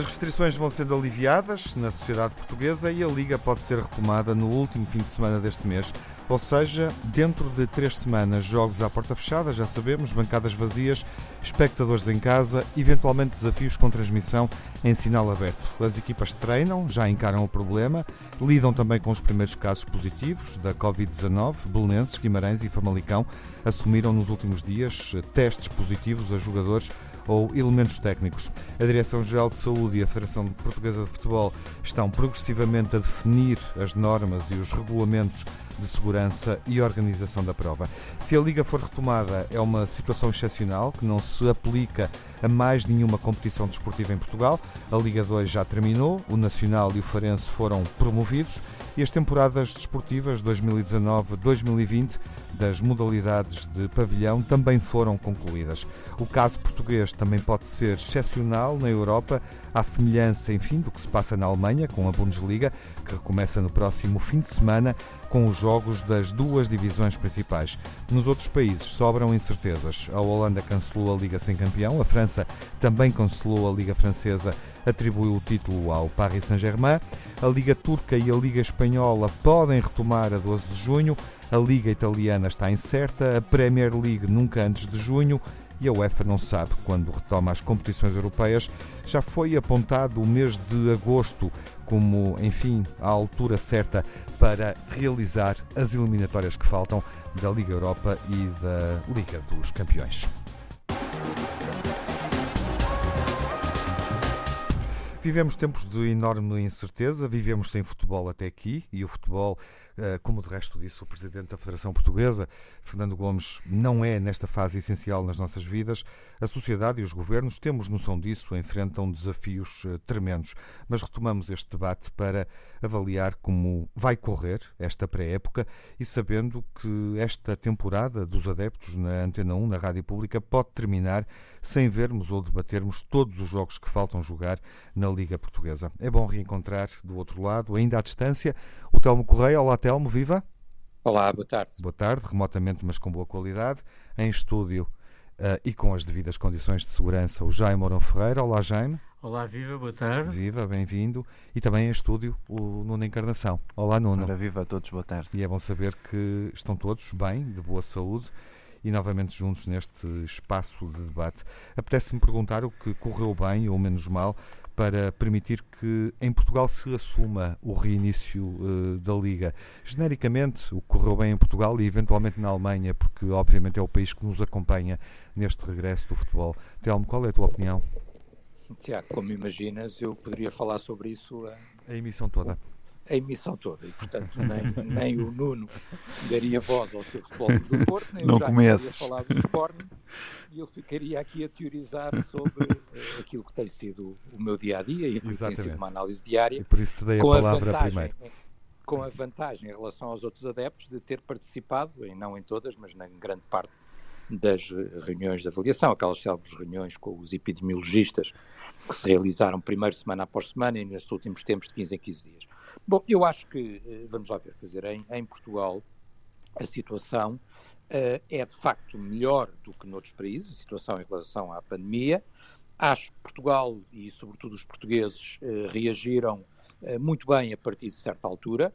As restrições vão sendo aliviadas na sociedade portuguesa e a Liga pode ser retomada no último fim de semana deste mês. Ou seja, dentro de três semanas, jogos à porta fechada, já sabemos, bancadas vazias, espectadores em casa, eventualmente desafios com transmissão em sinal aberto. As equipas treinam, já encaram o problema, lidam também com os primeiros casos positivos da Covid-19. Belenenses, Guimarães e Famalicão assumiram nos últimos dias testes positivos a jogadores ou elementos técnicos. A Direção-Geral de Saúde e a Federação Portuguesa de Futebol estão progressivamente a definir as normas e os regulamentos de segurança e organização da prova. Se a Liga for retomada, é uma situação excepcional que não se aplica a mais nenhuma competição desportiva em Portugal. A Liga 2 já terminou, o Nacional e o Farense foram promovidos e as temporadas desportivas 2019-2020 das modalidades de pavilhão também foram concluídas. O caso português também pode ser excepcional na Europa, à semelhança, enfim, do que se passa na Alemanha com a Bundesliga, que recomeça no próximo fim de semana com os jogos das duas divisões principais. Nos outros países sobram incertezas. A Holanda cancelou a Liga sem campeão, a França também cancelou a Liga Francesa, atribuiu o título ao Paris Saint-Germain. A Liga Turca e a Liga Espanhola podem retomar a 12 de junho. A Liga Italiana está incerta, a Premier League nunca antes de junho e a UEFA não sabe quando retoma as competições europeias. Já foi apontado o mês de agosto como, enfim, a altura certa para realizar as eliminatórias que faltam da Liga Europa e da Liga dos Campeões. Vivemos tempos de enorme incerteza, vivemos sem futebol até aqui e o futebol como de resto disse o Presidente da Federação Portuguesa, Fernando Gomes, não é nesta fase essencial nas nossas vidas. A sociedade e os governos, temos noção disso, enfrentam desafios eh, tremendos. Mas retomamos este debate para avaliar como vai correr esta pré-época e sabendo que esta temporada dos adeptos na Antena 1, na Rádio Pública, pode terminar sem vermos ou debatermos todos os jogos que faltam jogar na Liga Portuguesa. É bom reencontrar do outro lado, ainda à distância, o Telmo Correia. Olá, Telmo, viva. Olá, boa tarde. Boa tarde, remotamente, mas com boa qualidade, em estúdio uh, e com as devidas condições de segurança, o Jaime Mourão Ferreira. Olá, Jaime. Olá, viva, boa tarde. Viva, bem-vindo. E também em estúdio o Nuno Encarnação. Olá, Nuno. Ora, viva a todos, boa tarde. E é bom saber que estão todos bem, de boa saúde e novamente juntos neste espaço de debate. Apetece-me perguntar o que correu bem ou menos mal para permitir que em Portugal se assuma o reinício uh, da Liga. Genericamente, o que correu bem em Portugal e eventualmente na Alemanha, porque obviamente é o país que nos acompanha neste regresso do futebol. Telmo, qual é a tua opinião? Tiago, como imaginas, eu poderia falar sobre isso a, a emissão toda. A emissão toda, e portanto nem, nem o Nuno daria voz ao seu futebol do Porto, nem Não o Jaime comeces. falar do Sporting, e eu ficaria aqui a teorizar sobre uh, aquilo que tem sido o meu dia a dia e aquilo Exatamente. que tem sido uma análise diária. E por isso te dei a com palavra vantagem, primeiro. Com a vantagem em relação aos outros adeptos de ter participado, em não em todas, mas na grande parte das reuniões de avaliação, aquelas célebres reuniões com os epidemiologistas que se realizaram primeiro semana após semana e nestes últimos tempos de 15 em 15 dias. Bom, eu acho que, eh, vamos lá ver, quer dizer, em, em Portugal a situação eh, é de facto melhor do que noutros países, a situação em relação à pandemia. Acho que Portugal e, sobretudo, os portugueses eh, reagiram eh, muito bem a partir de certa altura.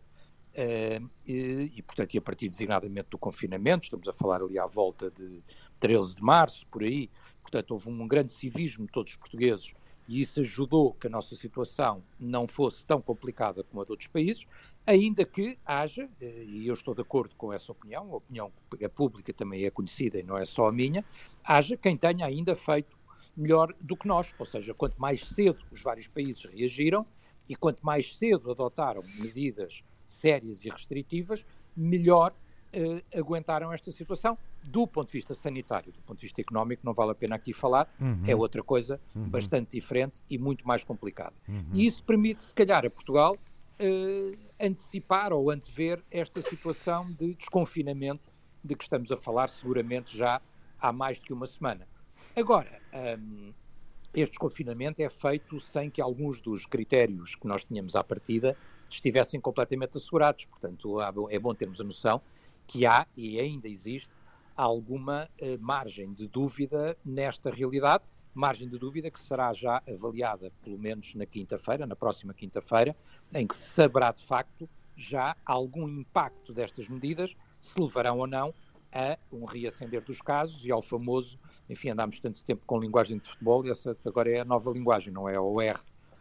Eh, e, e, portanto, e a partir designadamente do confinamento, estamos a falar ali à volta de 13 de março, por aí. Portanto, houve um grande civismo de todos os portugueses e isso ajudou que a nossa situação não fosse tão complicada como a de outros países, ainda que haja, eh, e eu estou de acordo com essa opinião, a opinião pública também é conhecida e não é só a minha, haja quem tenha ainda feito melhor do que nós, ou seja, quanto mais cedo os vários países reagiram e quanto mais cedo adotaram medidas sérias e restritivas, melhor eh, aguentaram esta situação do ponto de vista sanitário, do ponto de vista económico, não vale a pena aqui falar, Uhum. é outra coisa Uhum. bastante diferente e muito mais complicada. Uhum. E isso permite, se calhar, a Portugal eh, antecipar ou antever esta situação de desconfinamento de que estamos a falar seguramente já há mais de uma semana. Agora, hum, este desconfinamento é feito sem que alguns dos critérios que nós tínhamos à partida estivessem completamente assegurados. Portanto, é bom termos a noção que há e ainda existe alguma eh, margem de dúvida nesta realidade, margem de dúvida que será já avaliada, pelo menos na quinta-feira, na próxima quinta-feira, em que se saberá de facto já algum impacto destas medidas, se levarão ou não a um reacender dos casos e ao famoso, enfim, andámos tanto tempo com linguagem de futebol e essa agora é a nova linguagem, não é o R,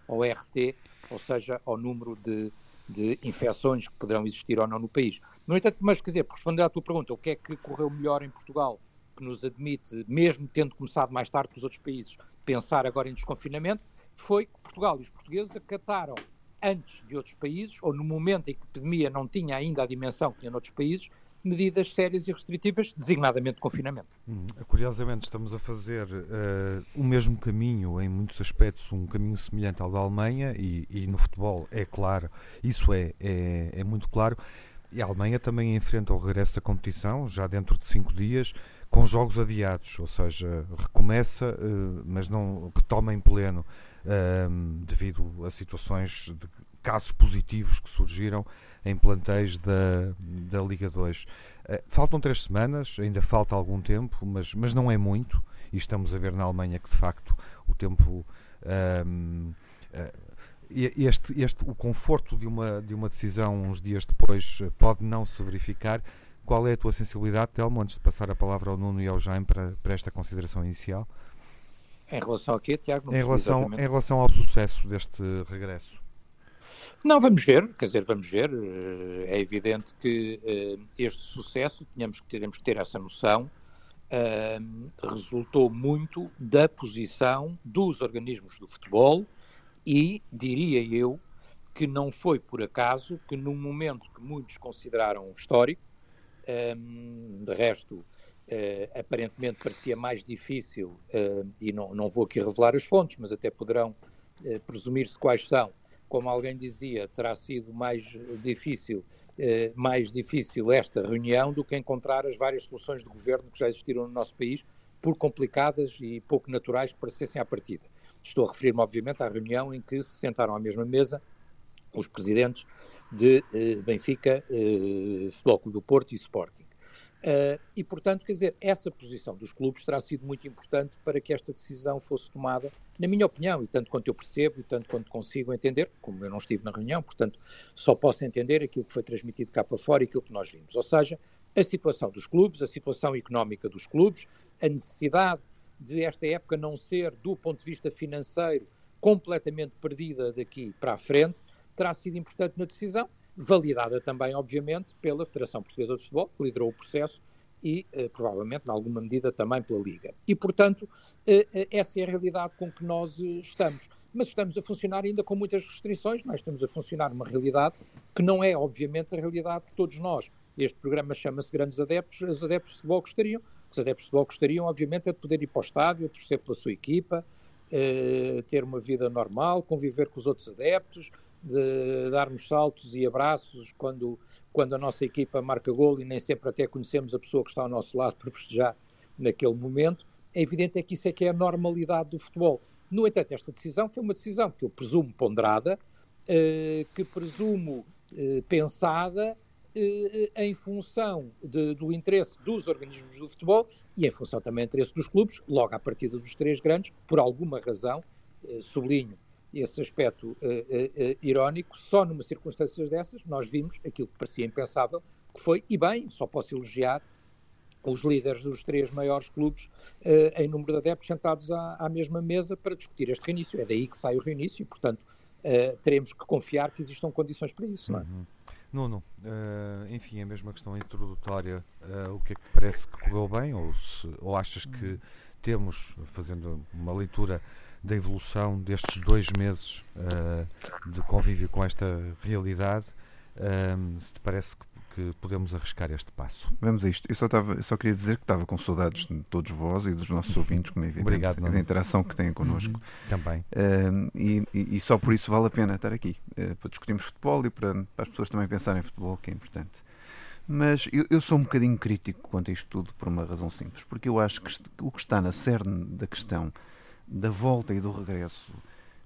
o RT, ou seja, ao número de, de infecções que poderão existir ou não no país. No entanto, mas quer dizer, respondendo à tua pergunta, o que é que correu melhor em Portugal, que nos admite, mesmo tendo começado mais tarde que os outros países, pensar agora em desconfinamento, foi que Portugal e os portugueses acataram antes de outros países, ou no momento em que a epidemia não tinha ainda a dimensão que tinha noutros países, medidas sérias e restritivas, designadamente confinamento. Hum, curiosamente, estamos a fazer uh, o mesmo caminho, em muitos aspectos, um caminho semelhante ao da Alemanha, e, e no futebol é claro, isso é, é, é, muito claro. E a Alemanha também enfrenta o regresso da competição, já dentro de cinco dias, com jogos adiados, ou seja, recomeça, uh, mas não retoma em pleno devido a situações casos positivos que surgiram em plantéis da, da Liga 2. Uh, eh, faltam três semanas, ainda falta algum tempo, mas, mas não é muito, e estamos a ver na Alemanha que de facto o tempo. uh, este, este, o conforto de uma, de uma decisão uns dias depois pode não se verificar. Qual é a tua sensibilidade, Telmo, antes de passar a palavra ao Nuno e ao Jaime para, para esta consideração inicial? Em relação a quê, Tiago? Em relação, em relação ao sucesso deste regresso. Não, vamos ver, quer dizer, vamos ver. Eh, é evidente que uh, este sucesso, tínhamos que, teremos que ter essa noção, uh, resultou muito da posição dos organismos do futebol e, diria eu, que não foi por acaso que num momento que muitos consideraram histórico, de resto aparentemente parecia mais difícil, e não, não vou aqui revelar as fontes, mas até poderão presumir-se quais são. Como alguém dizia, terá sido mais difícil, mais difícil esta reunião do que encontrar as várias soluções de governo que já existiram no nosso país, por complicadas e pouco naturais que parecessem à partida. Estou a referir-me, obviamente, à reunião em que se sentaram à mesma mesa os presidentes de Benfica, Futebol Clube do Porto e Sporting. Uh, e, portanto, quer dizer, essa posição dos clubes terá sido muito importante para que esta decisão fosse tomada, na minha opinião, e tanto quanto eu percebo, e tanto quanto consigo entender, como eu não estive na reunião, portanto, só posso entender aquilo que foi transmitido cá para fora e aquilo que nós vimos. Ou seja, a situação dos clubes, a situação económica dos clubes, a necessidade de esta época não ser, do ponto de vista financeiro, completamente perdida daqui para a frente, terá sido importante na decisão validada também, obviamente, pela Federação Portuguesa de Futebol, que liderou o processo, e eh, provavelmente, em alguma medida, também pela Liga. E, portanto, eh, eh, essa é a realidade com que nós estamos. Mas estamos a funcionar ainda com muitas restrições, nós estamos a funcionar numa realidade que não é, obviamente, a realidade que todos nós, este programa chama-se Grandes Adeptos, os adeptos de futebol gostariam. Os adeptos de futebol gostariam, obviamente, é de poder ir para o estádio, torcer pela sua equipa, ter uma vida normal, conviver com os outros adeptos, de darmos saltos e abraços quando, quando a nossa equipa marca gol e nem sempre até conhecemos a pessoa que está ao nosso lado para festejar naquele momento, é evidente é que isso é que é a normalidade do futebol. No entanto, esta decisão foi uma decisão que eu presumo ponderada, eh, que presumo eh, pensada eh, em função de, do interesse dos organismos do futebol e em função também do interesse dos clubes, logo à partida dos três grandes, por alguma razão, sublinho, esse aspecto uh, uh, irónico, só numa circunstâncias dessas nós vimos aquilo que parecia impensável, que foi, e bem, só posso elogiar os líderes dos três maiores clubes uh, em número de adeptos sentados à, à, mesma mesa para discutir este reinício. É daí que sai o reinício e, portanto, teremos que confiar que existam condições para isso. Não é? Uhum. Nuno, enfim, a mesma questão introdutória, o que é que parece que correu bem ou, se, ou achas que temos, fazendo uma leitura da evolução destes dois meses uh, de convívio com esta realidade, uh, se te parece que, que, podemos arriscar este passo. Vamos a isto. Eu só, só queria dizer que estava com saudades de todos vós e dos nossos ouvintes, como é evidente, Obrigado, da interação que têm connosco. Uhum. Também. Uh, e, e, só por isso vale a pena estar aqui, para discutirmos futebol e para, para as pessoas também pensarem em futebol, que é importante. Mas eu, eu, sou um bocadinho crítico quanto a isto tudo por uma razão simples, porque eu acho que o que está na cerne da questão da volta e do regresso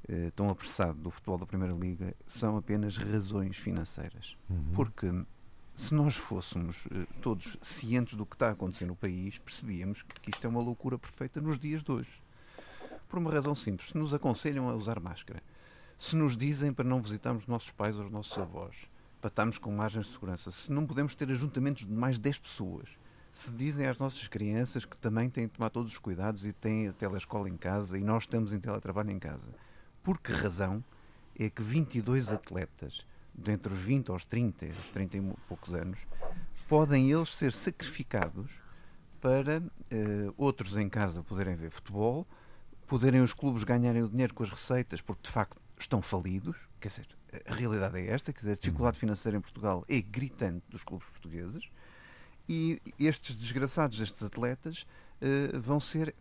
eh, tão apressado do futebol da Primeira Liga são apenas razões financeiras. Uhum. Porque se nós fôssemos eh, todos cientes do que está a acontecer no país, percebíamos que isto é uma loucura perfeita nos dias de hoje. Por uma razão simples. Se nos aconselham a usar máscara, se nos dizem para não visitarmos nossos pais ou os nossos avós, para estarmos com margens de segurança, se não podemos ter ajuntamentos de mais 10 pessoas, se dizem às nossas crianças que também têm de tomar todos os cuidados e têm a telescola em casa e nós estamos em teletrabalho em casa, por que razão é que 22 atletas, dentre os 20 aos 30, aos 30 e poucos anos, podem eles ser sacrificados para uh, outros em casa poderem ver futebol, poderem os clubes ganharem o dinheiro com as receitas, porque de facto estão falidos. Quer dizer, a realidade é esta: quer dizer, a dificuldade uhum. financeira em Portugal é gritante dos clubes portugueses. E estes desgraçados, estes atletas, uh, vão ser,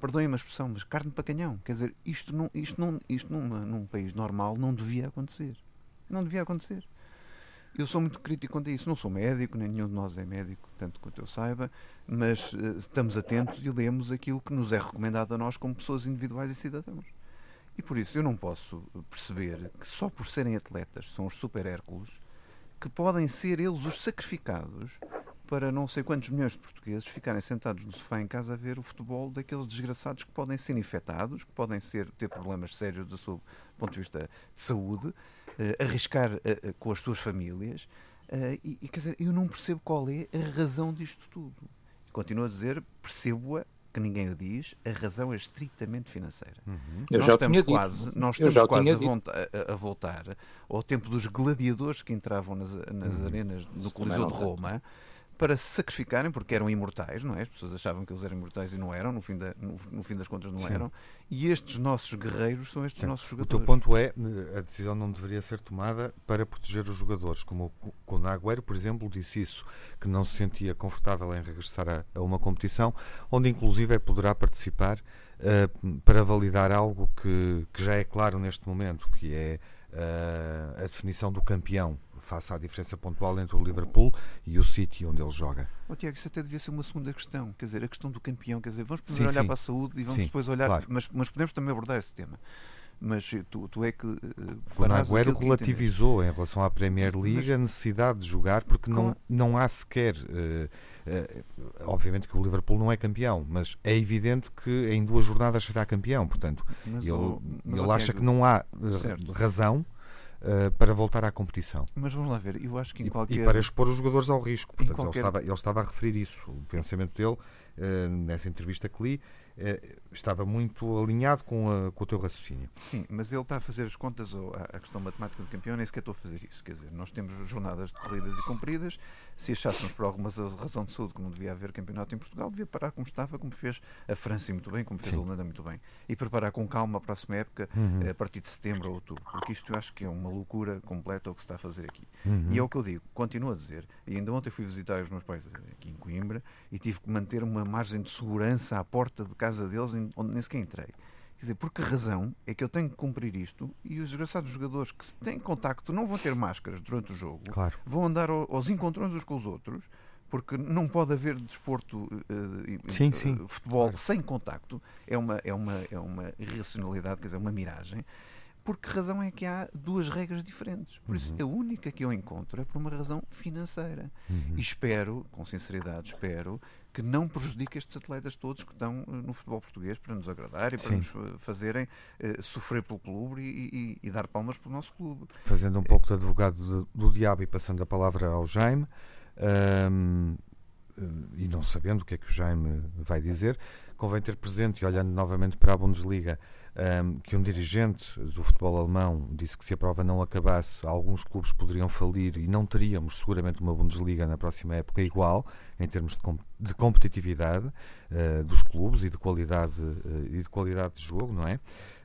perdoem-me a expressão, mas carne para canhão. Quer dizer, isto, não, isto, não, isto numa, num país normal não devia acontecer. Não devia acontecer. Eu sou muito crítico quanto a isso. Não sou médico, nem nenhum de nós é médico, tanto quanto eu saiba, mas uh, estamos atentos e lemos aquilo que nos é recomendado a nós como pessoas individuais e cidadãos. E por isso eu não posso perceber que só por serem atletas são os super Hércules que podem ser eles os sacrificados para não sei quantos milhões de portugueses ficarem sentados no sofá em casa a ver o futebol daqueles desgraçados que podem ser infectados, que podem ser, ter problemas sérios do seu ponto de vista de saúde, uh, arriscar uh, com as suas famílias. E, e, quer dizer, eu não percebo qual é a razão disto tudo. Continuo a dizer, percebo-a que ninguém o diz, a razão é estritamente financeira. Uhum. nós estamos quase, nós estamos quase a, a, voltar ao tempo dos gladiadores que entravam nas, nas uhum. arenas do Coliseu de Roma para se sacrificarem, porque eram imortais, não é? As pessoas achavam que eles eram imortais e não eram, no fim, da, no, no fim das contas não Sim. eram. E estes nossos guerreiros são estes Sim. nossos jogadores. O teu ponto é, a decisão não deveria ser tomada para proteger os jogadores, como o Agüero, por exemplo, disse isso, que não se sentia confortável em regressar a, a uma competição, onde inclusive é poderá participar uh, para validar algo que, que já é claro neste momento, que é uh, a definição do campeão face à diferença pontual entre o Liverpool e o City, onde ele joga. Oh, Tiago, isso até devia ser uma segunda questão, quer dizer, a questão do campeão, quer dizer, vamos primeiro sim, olhar sim. para a saúde e vamos sim, depois olhar, claro. mas, mas podemos também abordar esse tema mas tu, tu é que. Uh, o Agüero relativizou em relação à Premier League mas, a necessidade de jogar, porque não, não há sequer. Uh, uh, obviamente que o Liverpool não é campeão, mas é evidente que em duas jornadas será campeão. Portanto, mas, ele, oh, ele acha que não há razão uh, para voltar à competição. Mas vamos lá ver, eu acho que em e, qualquer... E para expor os jogadores ao risco. Portanto, qualquer... ele, estava, ele estava a referir isso. O pensamento dele, nessa entrevista que li, eh, estava muito alinhado com, a, com, o teu raciocínio. Sim, mas ele está a fazer as contas, ou a, a questão matemática do campeão, nem sequer estou a fazer isso. Quer dizer, nós temos jornadas de corridas e compridas. Se achássemos por alguma razão de saúde que não devia haver campeonato em Portugal, devia parar como estava, como fez a França muito bem, como fez Sim. a Holanda muito bem. E preparar com calma a próxima época, uhum. Eh, a partir de setembro ou outubro. Porque isto eu acho que é uma loucura completa o que se está a fazer aqui. Uhum. E é o que eu digo, continuo a dizer. E ainda ontem fui visitar os meus pais aqui em Coimbra e tive que manter uma margem de segurança à porta de casa deles, onde nem sequer entrei. Quer dizer, por que razão é que eu tenho que cumprir isto e os desgraçados jogadores que têm contacto não vão ter máscaras durante o jogo, claro. vão andar aos encontrões uns com os outros, porque não pode haver desporto, uh, sim, sim. futebol claro. sem contacto, é uma, é, uma, é uma irracionalidade, quer dizer, uma miragem. Por que razão é que há duas regras diferentes? Por isso, uhum. a única que eu encontro é por uma razão financeira. Uhum. E espero, com sinceridade, espero que não prejudique estes atletas todos que estão eh, no futebol português para nos agradar e para Sim. nos eh, fazerem uh, sofrer pelo clube e, e, e, dar palmas pelo nosso clube. Fazendo um pouco de advogado do, do diabo e passando a palavra ao Jaime, um, e não sabendo o que é que o Jaime vai dizer, convém ter presente, e olhando novamente para a Bundesliga, um, que um dirigente do futebol alemão disse que se a prova não acabasse, alguns clubes poderiam falir e não teríamos seguramente uma Bundesliga na próxima época igual, em termos de, de competitividade uh, dos clubes e de qualidade, uh, e de qualidade de jogo, não é?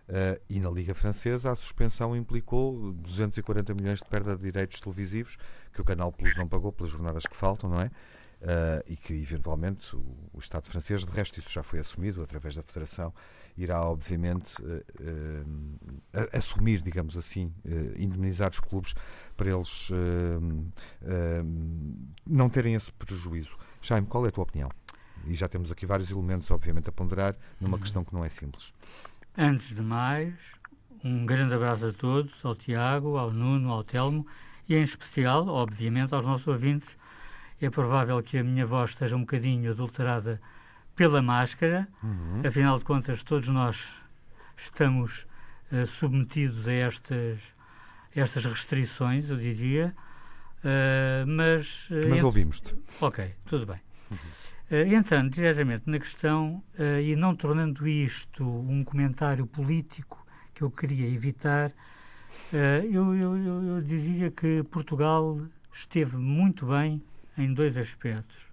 Uh, e na Liga Francesa a suspensão implicou 240 milhões de perda de direitos televisivos que o Canal Plus não pagou pelas jornadas que faltam, não é? Uh, e que eventualmente o, o, Estado francês, de resto, isso já foi assumido através da Federação, irá obviamente uh, uh, assumir, digamos assim, indemnizar os clubes para eles não terem esse prejuízo. Jaime, qual é a tua opinião? E já temos aqui vários elementos, obviamente, a ponderar numa uhum. questão que não é simples. Antes de mais, um grande abraço a todos, ao Tiago, ao Nuno, ao Telmo e, em especial, obviamente, aos nossos ouvintes é provável que a minha voz esteja um bocadinho adulterada pela máscara. Uhum. Afinal de contas, todos nós estamos uh, submetidos a estas, estas restrições, eu diria. Uh, mas uh, mas ouvimos-te. Ok, tudo bem. Uhum. entrando diretamente na questão e não tornando isto um comentário político que eu queria evitar, eu, eu, eu, eu diria que Portugal esteve muito bem em dois aspectos.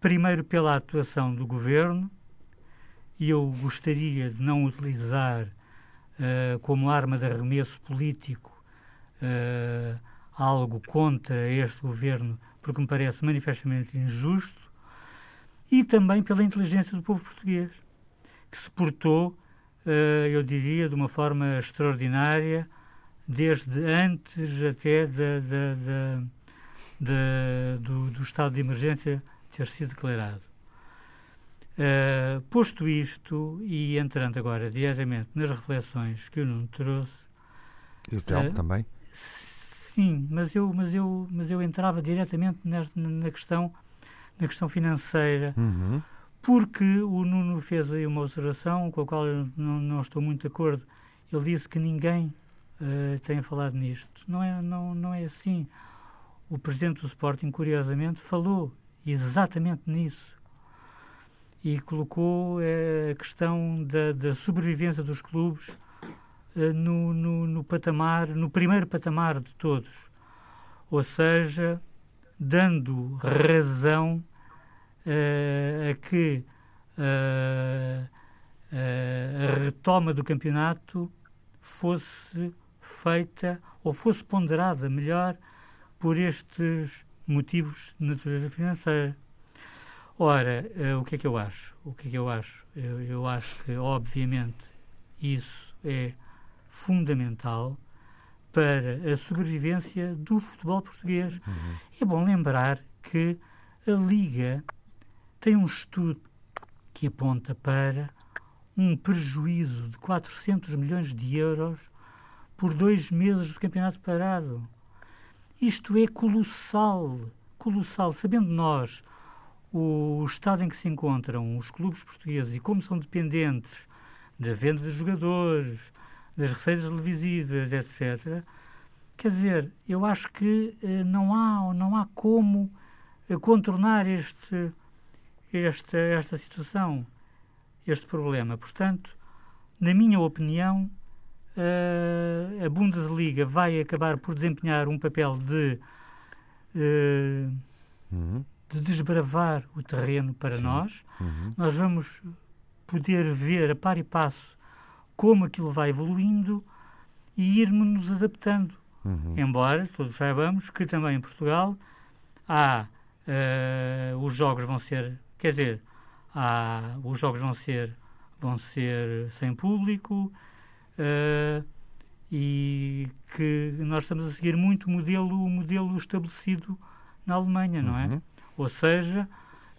Primeiro, pela atuação do governo, e eu gostaria de não utilizar uh, como arma de arremesso político uh, algo contra este governo, porque me parece manifestamente injusto, e também pela inteligência do povo português, que se portou, uh, eu diria, de uma forma extraordinária, desde antes até da, da, da, do, do estado de emergência ter sido declarado. Uh, posto isto, e entrando agora diretamente nas reflexões que o Nuno trouxe. E o Telmo uh, também? Sim, mas eu, mas, eu, mas eu entrava diretamente na, na questão, na questão financeira, uhum. porque o Nuno fez aí uma observação com a qual eu não, não estou muito de acordo. Ele disse que ninguém uh, tem falado nisto. Não é, não, não é assim. O presidente do Sporting, curiosamente, falou exatamente nisso. E colocou eh, a questão da, da, sobrevivência dos clubes eh, no, no, no, patamar, no primeiro patamar de todos. Ou seja, dando razão eh, a que a retoma do campeonato fosse feita ou fosse ponderada melhor por estes motivos de natureza financeira. Ora, uh, o que é que eu acho? O que é que eu acho? Eu, eu acho que, obviamente, isso é fundamental para a sobrevivência do futebol português. Uhum. É bom lembrar que a Liga tem um estudo que aponta para um prejuízo de 400 milhões de euros por dois meses do campeonato parado. Isto é colossal, colossal. Sabendo nós o estado em que se encontram os clubes portugueses e como são dependentes da venda de jogadores, das receitas televisivas, etc. Quer dizer, eu acho que eh, não há não há como eh, contornar este, esta, esta situação, este problema. Portanto, na minha opinião, a Bundesliga vai acabar por desempenhar um papel de, uh, uhum. de desbravar o terreno para Sim. nós. Uhum. Nós vamos poder ver a par e passo como aquilo vai evoluindo e irmos nos adaptando. Uhum. Embora todos saibamos que também em Portugal há uh, os jogos vão ser, quer dizer, há, os jogos vão ser vão ser sem público, uh, e que nós estamos a seguir muito o modelo, o modelo estabelecido na Alemanha, não é? Uhum. Ou seja,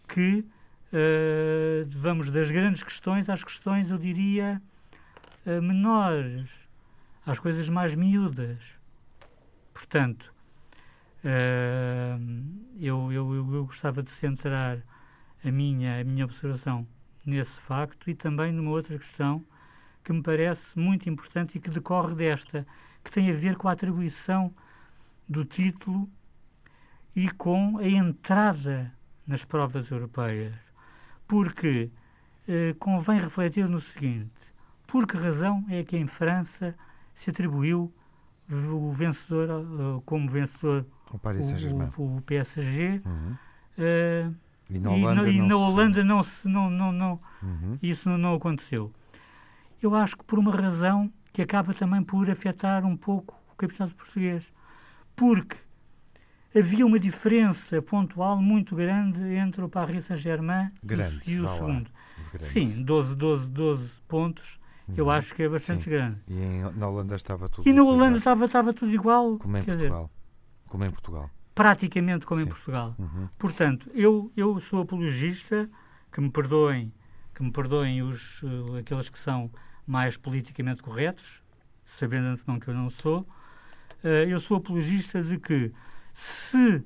que uh, vamos das grandes questões às questões, eu diria, uh, menores, às coisas mais miúdas. Portanto, eu, eu, eu, gostava de centrar a minha, a minha observação nesse facto e também numa outra questão que me parece muito importante e que decorre desta, que tem a ver com a atribuição do título e com a entrada nas provas europeias. Porque eh, convém refletir no seguinte: por que razão é que em França se atribuiu o vencedor uh, como vencedor o, o, o PSG uhum. uh, e na Holanda, e, e na Holanda não, se, não, não, não uhum. isso não aconteceu eu acho que por uma razão que acaba também por afetar um pouco o campeonato português. Porque havia uma diferença pontual muito grande entre o Paris Saint-Germain e o segundo. Sim, 12, 12, 12 pontos. Uhum. Eu acho que é bastante Sim. grande. E em, na Holanda estava tudo E na Holanda estava, estava tudo igual. Como em Portugal. Dizer, como em Portugal. Praticamente como Sim. em Portugal. Uhum. Portanto, eu, eu sou apologista, que me perdoem, que me perdoem os, uh, aqueles que são mais politicamente corretos, sabendo antemão que eu não sou, uh, eu sou apologista de que se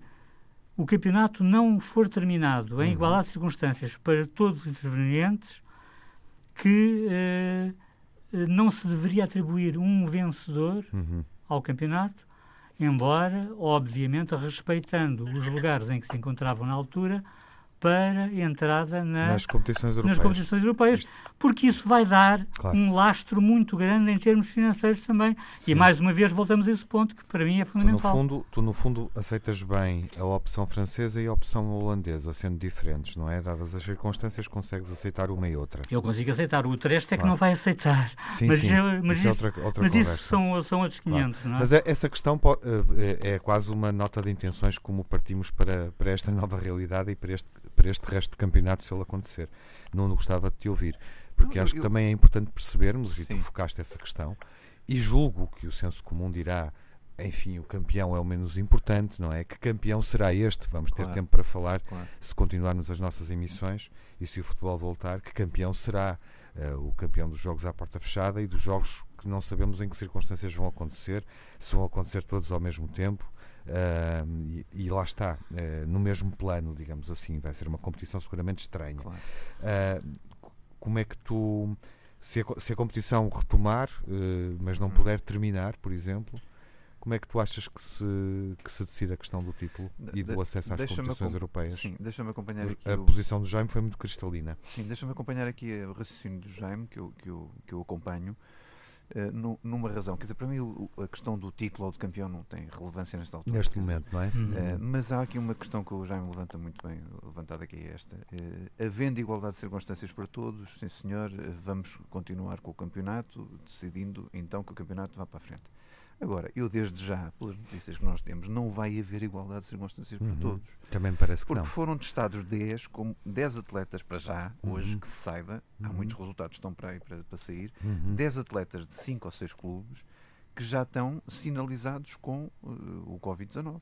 o campeonato não for terminado em uhum. igualdade de circunstâncias para todos os intervenientes, que eh, não se deveria atribuir um vencedor uhum. ao campeonato, embora, obviamente, respeitando os lugares em que se encontravam na altura, para entrada na, nas competições europeias, nas competições europeias porque isso vai dar claro. um lastro muito grande em termos financeiros também. Sim. E mais uma vez voltamos a esse ponto que para mim é fundamental. Tu no, fundo, tu, no fundo, aceitas bem a opção francesa e a opção holandesa, sendo diferentes, não é? Dadas as circunstâncias, consegues aceitar uma e outra. Eu consigo aceitar, o Treste é que claro. não vai aceitar. Sim, mas, sim. Eu, mas isso, é outra, outra mas isso são, são outros 500, claro. não é? Mas é, essa questão eh, é, é quase uma nota de intenções como partimos para, para esta nova realidade e para este para este resto de campeonato se ele acontecer. Não gostava de te ouvir, porque acho que também é importante percebermos, e tu focaste essa questão, e julgo que o senso comum dirá enfim, o campeão é o menos importante, não é? Que campeão será este? Vamos ter claro. tempo para falar claro. se continuarmos as nossas emissões e se o futebol voltar. Que campeão será uh, o campeão dos jogos à porta fechada e dos jogos que não sabemos em que circunstâncias vão acontecer, se vão acontecer todos ao mesmo tempo, Uh, e, e, lá está, uh, no mesmo plano, digamos assim, vai ser uma competição seguramente estranha. Claro. Uh, como é que tu, se a, se a competição retomar, mas não puder terminar, por exemplo, como é que tu achas que se, que se decide a questão do título e do acesso às competições europeias? Sim, deixa-me acompanhar aqui. A o... posição do Jaime foi muito cristalina. Sim, deixa-me acompanhar aqui o raciocínio do Jaime, que eu, que eu, que eu acompanho. Uh, numa razão. Quer dizer, para mim o, a questão do título ou do campeão não tem relevância nesta altura. Neste momento, não é? Uh, mas há aqui uma questão que o Jaime levanta muito bem, levantada aqui é esta. Uh, havendo igualdade de circunstâncias para todos, sim senhor, vamos continuar com o campeonato, decidindo então que o campeonato vá para a frente. Agora, eu desde já, pelas notícias que nós temos, não vai haver igualdade de circunstâncias para uhum. todos. Também parece que porque não. foram testados 10, como 10 atletas para já, uhum. hoje que se saiba, há uhum. muitos resultados que estão para aí para, para sair, 10 uhum. atletas de 5 ou 6 clubes que já estão sinalizados com uh, o Covid-19.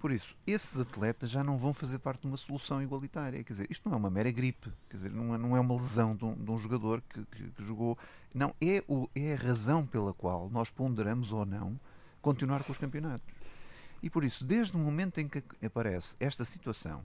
Por isso, esses atletas já não vão fazer parte de uma solução igualitária. Quer dizer, isto não é uma mera gripe, quer dizer, não é, não é uma lesão de um, de um jogador que, que, que, jogou. Não, é, o, é a razão pela qual nós ponderamos ou não continuar com os campeonatos. E por isso, desde o momento em que aparece esta situação,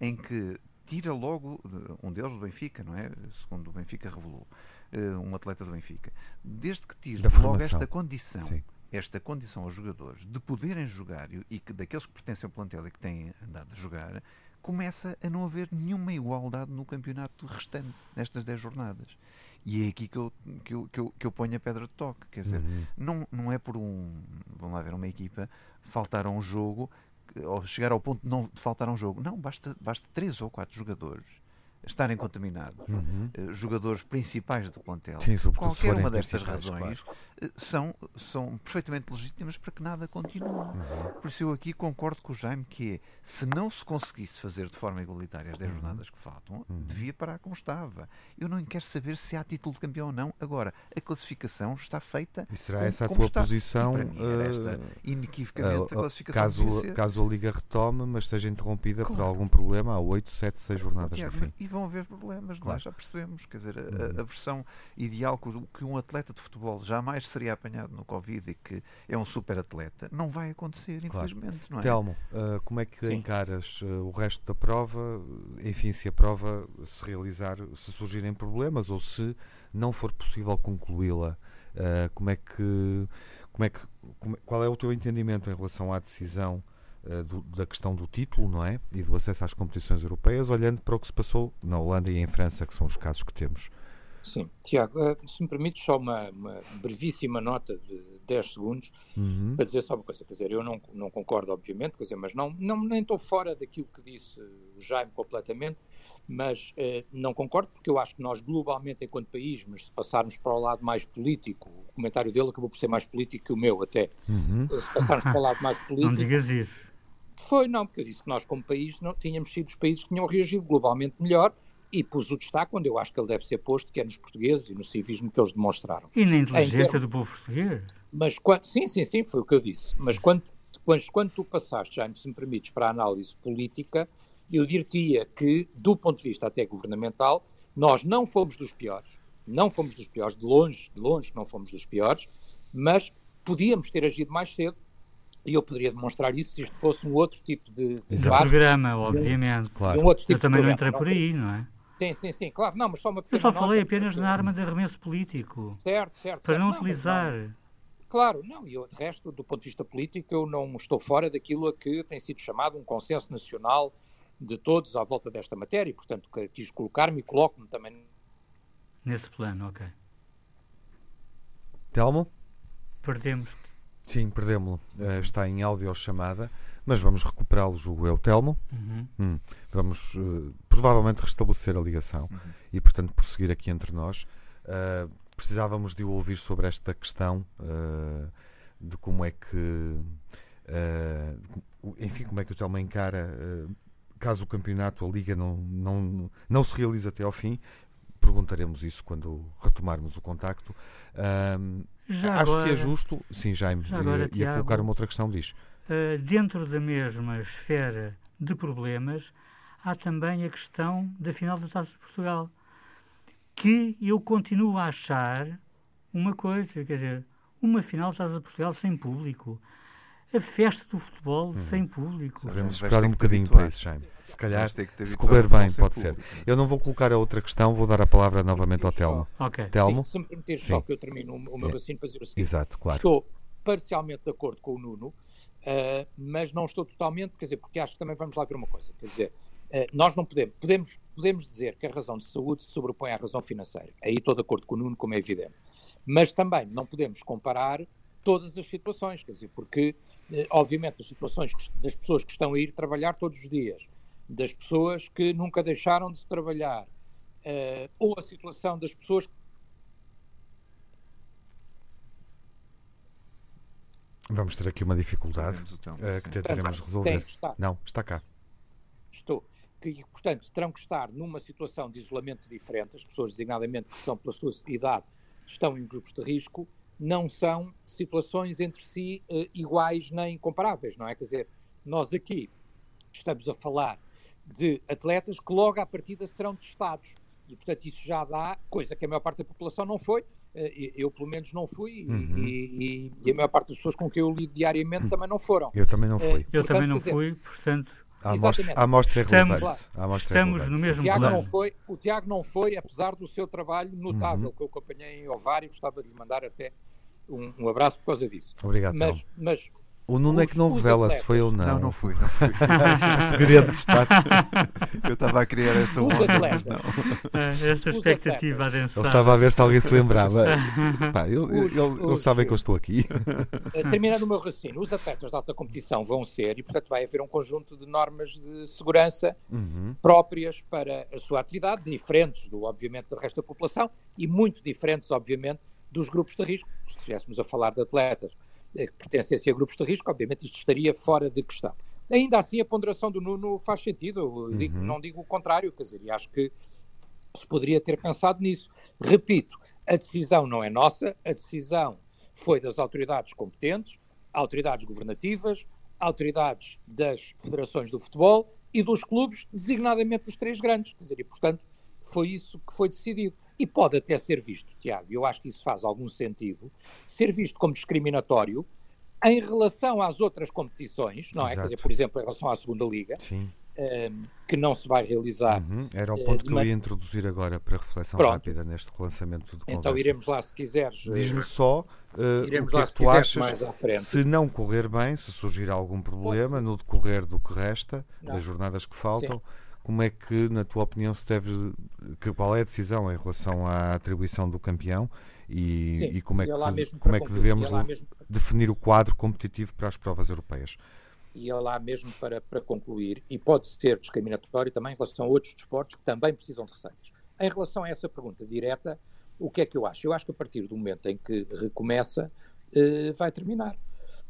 em que tira logo um deles do Benfica, não é? Segundo o Benfica revelou, eh, um atleta do Benfica, desde que tira logo esta condição. Sim esta condição aos jogadores de poderem jogar e que daqueles que pertencem ao plantel e que têm andado a jogar, começa a não haver nenhuma igualdade no campeonato restante, nestas 10 jornadas. E é aqui que eu, que eu, que eu, que eu ponho a pedra de toque. Quer dizer, uhum. não, não é por um, vamos lá ver, uma equipa faltar a um jogo ou chegar ao ponto de não de faltar a um jogo. Não, basta, basta três ou quatro jogadores estarem contaminados, uhum. uh, jogadores principais do plantel, Sim, qualquer uma destas razões claro. uh, são, são perfeitamente legítimas para que nada continue. Uhum. Por isso eu aqui concordo com o Jaime que é, se não se conseguisse fazer de forma igualitária as 10 uhum. jornadas que faltam, uhum. devia parar como estava. Eu não quero saber se há título de campeão ou não. Agora, a classificação está feita. E será como, essa a tua está. posição? esta, uh, inequivocamente, a classificação caso, caso a Liga retome, mas seja interrompida claro. por algum problema, há 8, 7, 6 jornadas no fim vão haver problemas, claro. nós já percebemos. Quer dizer, a, a, uhum. versão ideal que um atleta de futebol jamais seria apanhado no Covid e que é um super atleta, não vai acontecer, infelizmente. Claro. Não é? Telmo, uh, como é que Sim. encaras uh, o resto da prova? Enfim, se a prova se realizar, se surgirem problemas ou se não for possível concluí-la, uh, como é que. Como é que, como, qual é o teu entendimento em relação à decisão do, da questão do título, não é? E do acesso às competições europeias, olhando para o que se passou na Holanda e em França, que são os casos que temos. Sim, Tiago, uh, se me permites só uma, uma, brevíssima nota de 10 segundos uhum. para dizer só uma coisa. Quer dizer, eu não, não concordo, obviamente, quer dizer, mas não, não, nem estou fora daquilo que disse o Jaime completamente, mas uh, não concordo porque eu acho que nós globalmente, enquanto país, mas se passarmos para o lado mais político, o comentário dele acabou por ser mais político que o meu até, uhum. se passarmos para o lado mais político... Não digas isso. Foi, não, porque eu disse que nós, como país, não, tínhamos sido os países que tinham reagido globalmente melhor e pus o destaque onde eu acho que ele deve ser posto, que é nos portugueses e no civismo que eles demonstraram. E na inteligência do povo português. Mas quando, sim, sim, sim, foi o que eu disse. Mas quando, quando, quando tu passaste, já se me permites, para a análise política, eu diria que, do ponto de vista até governamental, nós não fomos dos piores. Não fomos dos piores, de longe, de longe não fomos dos piores, mas podíamos ter agido mais cedo E eu poderia demonstrar isso se isto fosse um outro tipo de, de programa, obviamente. Claro. Um outro tipo eu também não entrei por aí, não é? Sim, sim, sim, claro. Não, mas só uma eu só falei apenas na arma de arremesso político. Certo, certo. Para certo. não, não utilizar. Não. Claro, não, e eu, de resto, do ponto de vista político, eu não estou fora daquilo a que tem sido chamado um consenso nacional de todos à volta desta matéria, e, portanto, quis colocar-me e coloco-me também. Nesse plano, ok. Telmo? Perdemos-te. Sim, perdemos-lo. Uh, está em áudio chamada, mas vamos recuperá-lo, julgo eu. Telmo? Uhum. Hum, vamos uh, provavelmente restabelecer a ligação Uhum. e, portanto, prosseguir aqui entre nós. Uh, precisávamos de o ouvir sobre esta questão de como é que, enfim, como é que o Telmo encara, caso o campeonato, a Liga não, não, não se realize até ao fim. Perguntaremos isso quando retomarmos o contacto. Já Acho agora, que é justo. Sim, Jaime, já agora, ia, Tiago, colocar uma outra questão, diz. Uh, dentro da mesma esfera de problemas, há também a questão da final da Taça de Portugal, que eu continuo a achar uma coisa, quer dizer, uma final da Taça de Portugal sem público. A festa do futebol Hum. sem público. Podemos Vais esperar um bocadinho para isso, Jaime. Se calhar, se correr bem, pode ser. público. Eu não vou colocar a outra questão, vou dar a palavra novamente ao Telmo. Ok. Telmo? Sim, se me permitir só que eu termino o o meu É. raciocínio para dizer o seguinte. Exato, claro. Estou parcialmente de acordo com o Nuno, eh, mas não estou totalmente, quer dizer, porque acho que também vamos lá ver uma coisa. Quer dizer, eh, nós não podemos, podemos, podemos dizer que a razão de saúde se sobrepõe à razão financeira. Aí estou de acordo com o Nuno, como é evidente. Mas também não podemos comparar todas as situações, quer dizer, porque, eh, obviamente, as situações das pessoas que estão a ir trabalhar todos os dias, das pessoas que nunca deixaram de trabalhar, eh, ou a situação das pessoas Vamos ter aqui uma dificuldade sim. que tentaremos Tem resolver. que estar. Não, está cá. Estou. Que, portanto, terão que estar numa situação de isolamento diferente. As pessoas, designadamente, que estão pela sua idade, estão em grupos de risco, não são situações entre si eh, iguais nem comparáveis, não é? Quer dizer, nós aqui estamos a falar de atletas que logo à partida serão testados. E, portanto, isso já dá, coisa que a maior parte da população não foi. Eh, Eu, pelo menos, não fui. e- Uhum. E, e a maior parte das pessoas com quem eu lido diariamente também não foram. Eu também não fui. Eu Portanto, também não dizer, fui, portanto, A amostra, a amostra é Estamos- relevante. A amostra estamos relevante. no O mesmo Tiago, plano. não foi, o Tiago não foi, apesar do seu trabalho notável Uhum. que eu acompanhei em Ovário, gostava de lhe mandar até um, um abraço por causa disso. Obrigado, Mas, mas O Nuno é os- que não os revela se foi ou não. Não, não fui, não fui. Segredo de Estado. Eu estava a criar esta Os onda, mas não. eh, esta Os expectativa a Ele estava a ver se alguém se lembrava. Pá, eu- eu- Os- eu- Eles os- sabem que eu estou aqui. eh, terminando o meu raciocínio, os atletas da alta competição vão ser, e portanto vai haver um conjunto de normas de segurança Uhum. próprias para a sua atividade, diferentes, do, obviamente, do resto da população e muito diferentes, obviamente, dos grupos de risco. Se estivéssemos a falar de atletas que pertencessem a grupos de risco, obviamente isto estaria fora de questão. Ainda assim, a ponderação do Nuno faz sentido, digo- Uhum. não digo o contrário, quer dizer, e acho que se poderia ter pensado nisso. Repito, a decisão não é nossa, a decisão foi das autoridades competentes, autoridades governativas, autoridades das federações do futebol e dos clubes, designadamente os três grandes. Quer dizer, e, portanto, foi isso que foi decidido. E pode até ser visto, Tiago, eu acho que isso faz algum sentido, ser visto como discriminatório em relação às outras competições, não é? Exato. Quer dizer, por exemplo, em relação à segunda liga, Sim. ehm, que não se vai realizar Uhum. Era o eh, ponto que eu ia introduzir agora para reflexão Pronto. rápida neste lançamento de conversa. Então iremos lá, se quiseres. eh, Diz-me só o Iremos que lá, é que tu achas se não correr bem, se surgir algum problema no decorrer do que resta, Não. das jornadas que faltam, como é que, na tua opinião, se deve. Que, qual é a decisão em relação à atribuição do campeão e, Sim, e como é lá que, como é que concluir, devemos mesmo- definir o quadro competitivo para as provas europeias? E é lá mesmo para, para concluir, e pode ser discriminatório também em relação a outros desportos que também precisam de receitas. Em relação a essa pergunta direta, o que é que eu acho? Eu acho que a partir do momento em que recomeça, eh, vai terminar.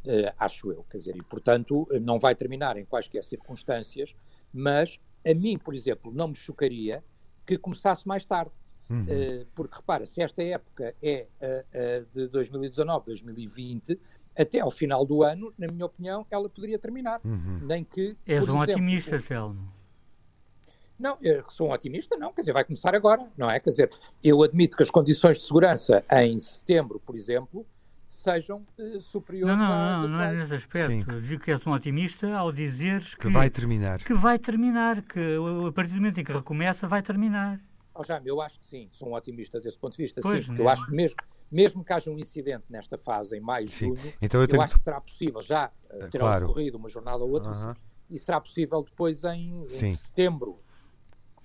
Eh, acho eu, quer dizer, e portanto não vai terminar em quaisquer circunstâncias, mas a mim, por exemplo, não me chocaria que começasse mais tarde. Uhum. Eh, porque repara, se esta época é eh, de 2019, 2020, até ao final do ano, na minha opinião, ela poderia terminar. Uhum. Nem que. És um exemplo, otimista, Telmo. Não, eu sou um otimista, não, quer dizer, vai começar agora, não é? Quer dizer, eu admito que as condições de segurança em setembro, por exemplo, sejam uh, superiores Não, não, não, não é nesse aspecto. Sim. Digo que és um otimista ao dizeres que, que vai terminar. Que vai terminar, que a partir do momento em que recomeça, vai terminar. Oh, já, eu acho que sim, sou um otimista desse ponto de vista. Pois sim, porque eu acho que mesmo, mesmo que haja um incidente nesta fase em maio, junho, então eu, eu acho que será possível já uh, terá claro. ocorrido uma jornada ou outra uh -huh. e será possível depois em, em setembro,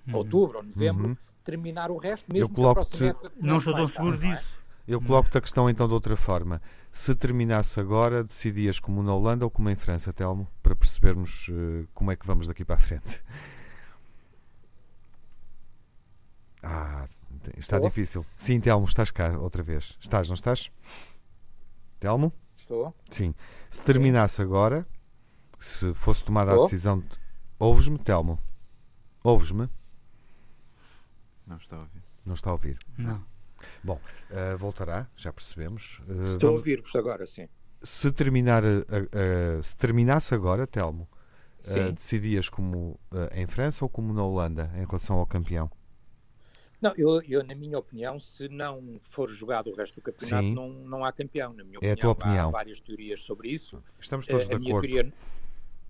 uhum. outubro ou novembro, uhum. terminar o resto, mesmo eu coloco que a época Não estou tão seguro é? disso. Eu coloco-te a questão então de outra forma. Se terminasse agora, decidias como na Holanda ou como em França, Telmo, para percebermos uh, como é que vamos daqui para a frente. Ah, está Estou? difícil. Sim, Telmo, estás cá outra vez. Estás, não estás? Telmo? Estou. Sim. Se terminasse Sim. agora, se fosse tomada Estou? a decisão de. Ouves-me, Telmo? Ouves-me? Não está a ouvir. Não está a ouvir. Não. Bom, uh, voltará, já percebemos. Uh, Estou vamos... a ouvir-vos agora, sim. Se, terminar, uh, se terminasse agora, Telmo, decidias como em França ou como na Holanda em relação ao campeão? Não, eu, eu, na minha opinião, se não for jogado o resto do campeonato, não, não há campeão. Na minha é opinião, a tua opinião. há várias teorias sobre isso. Estamos todos de acordo. Teoria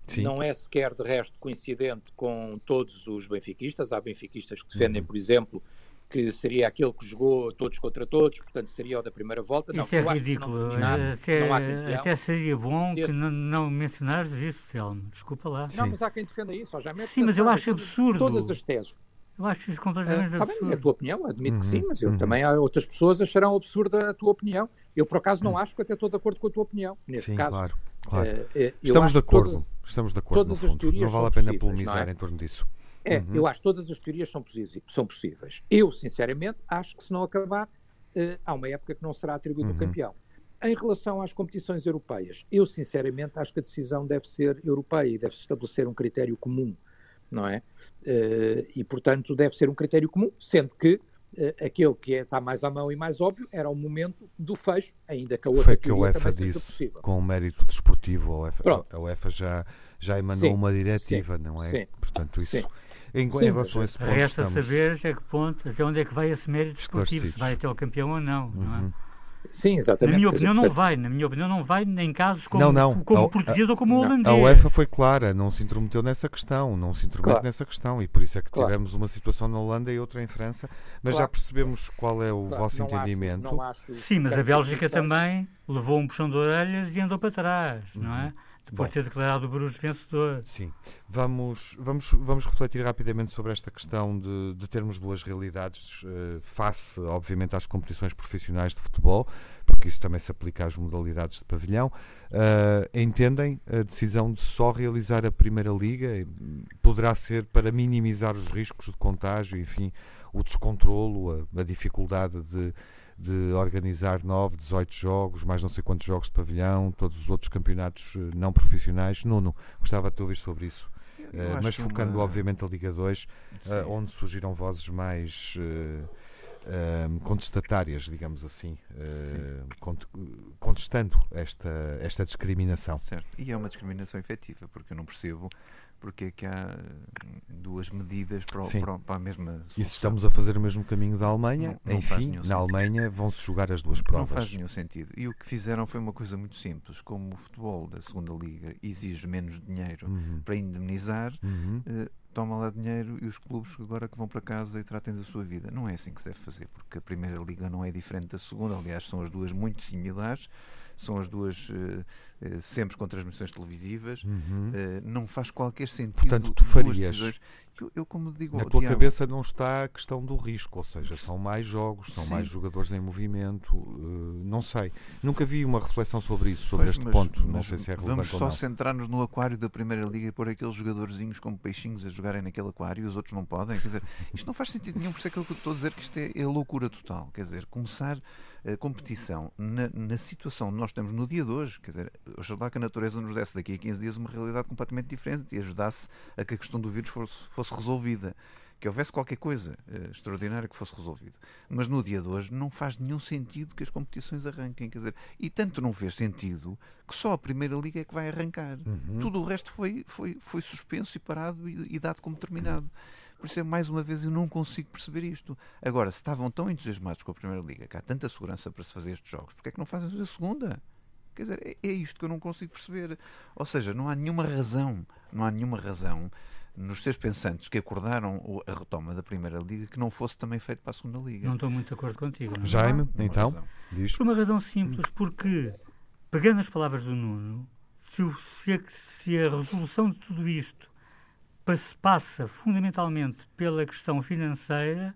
Sim. não é sequer, de resto, coincidente com todos os benfiquistas. Há benfiquistas que defendem, uhum. por exemplo, que seria aquele que jogou todos contra todos, portanto seria o da primeira volta. Isso não, é ridículo. Terminar, até, até, seria bom que não, não mencionares isso, Telmo. Desculpa lá. Não, Sim. mas há quem defenda isso. Já Sim, mas eu acho absurdo. Todas as teses. Eu acho isso completamente uh, absurdo. Bem, é a tua opinião, admito uhum, que sim, uhum, mas eu uhum. também há outras pessoas acharão absurda a tua opinião. Eu, por acaso, não uhum. acho que até estou de acordo com a tua opinião. Neste sim, caso, claro, claro. Uh, Estamos de acordo. Todas, Estamos de acordo, no fundo. Não vale a pena polemizar é? em torno disso. É, uhum. eu acho que todas as teorias são, são possíveis. Eu, sinceramente, acho que se não acabar, uh, há uma época que não será atribuído uhum. o campeão. Em relação às competições europeias, eu, sinceramente, acho que a decisão deve ser europeia e deve-se estabelecer um critério comum, não é? Uh, e, portanto, deve ser um critério comum, sendo que uh, aquele que é, está mais à mão e mais óbvio era o momento do fecho, ainda que a outra Foi que a UEFA disse, com o mérito desportivo, a UEFA, a UEFA já, já emanou sim, uma diretiva, sim, não é? Sim, Portanto, isso em, Sim, em relação a esse ponto. Resta estamos... saber até que ponto, até onde é que vai esse mérito esportivo, se vai até o campeão ou não, uhum. não é? Uhum. Sim, exatamente. Na minha opinião não vai, na minha opinião não vai em casos como, não, não. como a, português ou como holandês. A UEFA foi clara, não se intrometeu nessa questão, não se intromete claro. nessa questão e por isso é que claro. tivemos uma situação na Holanda e outra em França, mas claro. já percebemos qual é o vosso não entendimento. Acho, acho Sim, mas a Bélgica também levou um puxão de orelhas e andou para trás, uhum. não é? Depois de ter declarado o Bruges vencedor. Sim. Vamos, vamos, vamos refletir rapidamente sobre esta questão de, de termos duas realidades uh, face, obviamente, às competições profissionais de futebol, porque isso também se aplica às modalidades de pavilhão. Uh, entendem a decisão de só realizar a Primeira Liga? Poderá ser para minimizar os riscos de contágio, enfim, o descontrolo, a, a dificuldade de de organizar 9, 18 jogos, mais não sei quantos jogos de pavilhão, todos os outros campeonatos eh, não profissionais. Nuno, gostava de ouvir sobre isso. Uh, mas focando, uma... obviamente, a Liga 2, uh, onde surgiram vozes mais uh, contestatárias, digamos assim, contestando esta, esta discriminação. Certo. E é uma discriminação efetiva, porque eu não percebo porque é que há duas medidas para, para, para a mesma solução. E se estamos a fazer o mesmo caminho da Alemanha, não, não enfim, na Alemanha vão-se jogar as duas provas. Não faz nenhum sentido. E o que fizeram foi uma coisa muito simples. Como o futebol da segunda Liga exige menos dinheiro uhum. para indemnizar, uhum. eh, toma lá dinheiro e os clubes agora que vão para casa e tratem da sua vida. Não é assim que se deve fazer, porque a primeira liga não é diferente da segunda, aliás, são as duas muito similares são as duas uh, uh, sempre com transmissões televisivas, uhum. uh, não faz qualquer sentido. Portanto, tu farias. Eu, eu, como digo, Na tua Tiago, cabeça não está a questão do risco, ou seja, são mais jogos, são Sim. mais jogadores em movimento, não sei. Nunca vi uma reflexão sobre isso, sobre pois, este mas, ponto. Mas não sei se é relevante Vamos só centrar-nos no aquário da Primeira Liga e pôr aqueles jogadorzinhos como peixinhos a jogarem naquele aquário e os outros não podem. Quer dizer, isto não faz sentido nenhum, por isso é que eu estou a dizer que isto é, é loucura total. Quer dizer, começar a competição na, na, situação que nós estamos no dia de hoje, quer dizer, oxalá que a natureza nos desse daqui a 15 dias uma realidade completamente diferente e ajudasse a que a questão do vírus fosse, fosse resolvida. Que houvesse qualquer coisa uh, extraordinária que fosse resolvido. Mas no dia de hoje não faz nenhum sentido que as competições arranquem. Quer dizer, e tanto não fez sentido que só a Primeira Liga é que vai arrancar. Uhum. Tudo o resto foi, foi, foi suspenso e parado e, e dado como terminado. Por isso é, mais uma vez, eu não consigo perceber isto. Agora, se estavam tão entusiasmados com a Primeira Liga, que há tanta segurança para se fazer estes jogos, porque é que não fazem a segunda? Quer dizer, é, é isto que eu não consigo perceber. Ou seja, não há nenhuma razão, não há nenhuma razão nos seus pensantes que acordaram a retoma da Primeira Liga que não fosse também feito para a Segunda Liga. Não estou muito de acordo contigo. Não? É? Jaime, então, razão. diz. Por uma razão simples, porque, pegando as palavras do Nuno, se, o- se a, se a resolução de tudo isto passe- passa fundamentalmente pela questão financeira,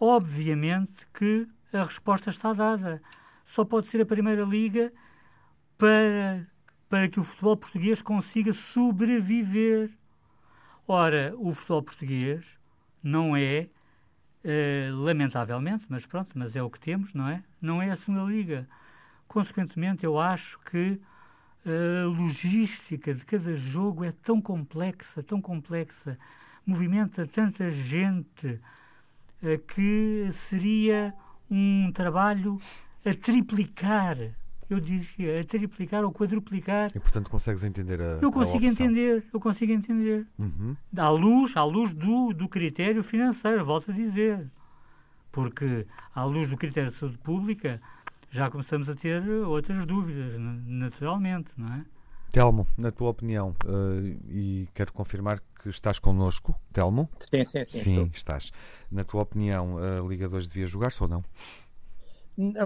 obviamente que a resposta está dada. Só pode ser a Primeira Liga para, para que o futebol português consiga sobreviver. Ora, o futebol português não é, eh, lamentavelmente, mas pronto, mas é o que temos, não é? Não é a segunda liga. Consequentemente, eu acho que a logística de cada jogo é tão complexa, tão complexa, movimenta tanta gente eh, que seria um trabalho a triplicar, eu dizia, a triplicar ou quadruplicar. E, portanto, consegues entender a Eu consigo a opção. entender, eu consigo entender. Uhum. À luz, à luz do, do critério financeiro, volto a dizer. Porque, à luz do critério de saúde pública, já começamos a ter outras dúvidas, na- naturalmente, não é? Telmo, na tua opinião, eh, e quero confirmar que estás connosco, Telmo? Sim, sim, sim. Sim, estou. estás. Na tua opinião, a Liga 2 devia jogar-se ou não?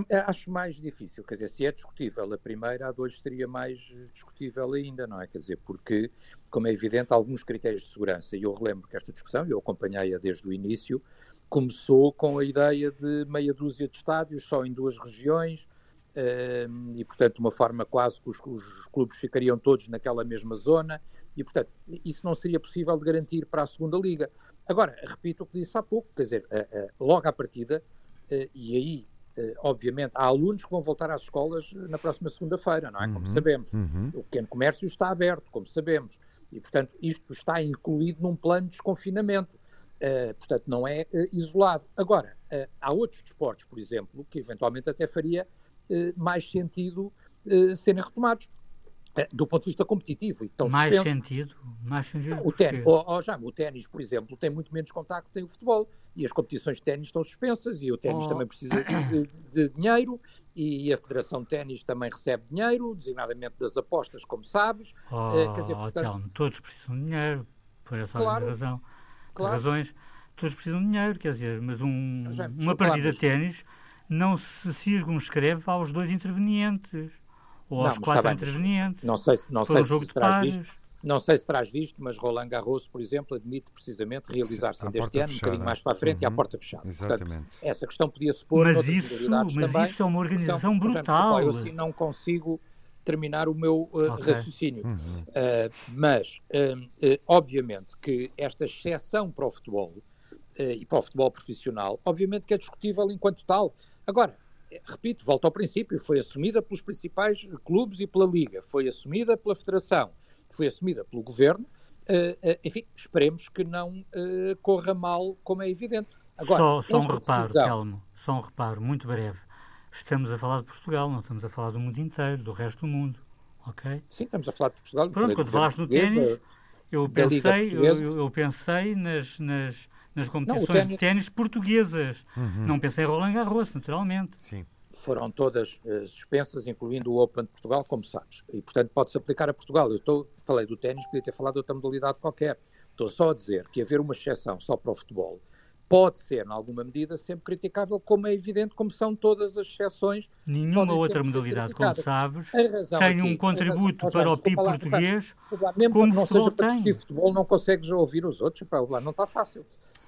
É, Acho mais difícil, quer dizer, se é discutível a primeira, a dois seria mais eh, discutível ainda, não é? Quer dizer, porque, como é evidente, alguns critérios de segurança, e eu relembro que esta discussão, eu acompanhei-a desde o início, começou com a ideia de meia dúzia de estádios, só em duas regiões, eh, e, portanto, de uma forma quase que os, os clubes ficariam todos naquela mesma zona, e, portanto, isso não seria possível de garantir para a segunda liga. Agora, repito o que disse há pouco, quer dizer, logo à partida, eh, e aí obviamente, há alunos que vão voltar às escolas eh, na próxima segunda-feira, não é? Como Uhum. sabemos. Uhum. O pequeno comércio está aberto, como sabemos. E, portanto, isto está incluído num plano de desconfinamento. Eh, portanto, não é eh, isolado. Agora, eh, há outros desportos, por exemplo, que eventualmente até faria eh, mais sentido eh, serem retomados. Eh, do ponto de vista competitivo. E estão mais sentido, mais sentido. O ténis, oh, oh, já, o ténis, por exemplo, tem muito menos contacto que tem o futebol. E as competições de ténis estão suspensas e o ténis Oh. também precisa de, de dinheiro e a Federação de Ténis também recebe dinheiro, designadamente das apostas, como sabes. Oh, Eh, quer dizer, oh, portanto- todos precisam de dinheiro, por essa Claro. razão. Claro. razões, todos precisam de dinheiro, quer dizer, mas um- Já, uma partida de ténis não se circunscreve aos dois intervenientes ou Não, aos mas quatro intervenientes. Não sei, se- não se sei um jogo se de terás pares. visto, não sei se terás visto, mas Roland Garros, por exemplo, admite precisamente realizar-se ainda este ano, um fechada. bocadinho mais para a frente, e à Uhum. porta fechada. Portanto, Exatamente. essa questão podia-se pôr Mas isso, mas também. isso é uma organização Então, portanto, brutal. desculpa, eu assim não consigo terminar o meu uh, Ok. raciocínio. Uhum. Uh, mas, um, uh, obviamente, que esta exceção para o futebol uh, e para o futebol profissional, obviamente que é discutível enquanto tal. Agora, repito, volto ao princípio, foi assumida pelos principais clubes e pela Liga, foi assumida pela Federação, foi assumida pelo Governo. Uh, uh, enfim, esperemos que não uh, corra mal, como é evidente. Agora, só, só um reparo, decisão- Telmo, só um reparo, muito breve. Estamos a falar de Portugal, não estamos a falar do mundo inteiro, do resto do mundo. Ok? Sim, estamos a falar de Portugal. Pronto, quando falaste no ténis, eu pensei, eu- eu pensei nas, nas, nas competições de ténis- portuguesas. Uhum. Não pensei em Roland Garros, naturalmente. Sim. foram todas eh, suspensas, incluindo o Open de Portugal, como sabes. E, portanto, pode-se aplicar a Portugal. Eu estou, falei do ténis, podia ter falado de outra modalidade qualquer. Estou só a dizer que haver uma exceção só para o futebol pode ser, em alguma medida, sempre criticável, como é evidente, como são todas as exceções. Nenhuma outra modalidade, como sabes, tem aqui- um contributo para o PIB lá, português. Mesmo como não o futebol tem. discutir futebol, não consegues ouvir os outros. Pá, lá, não está fácil.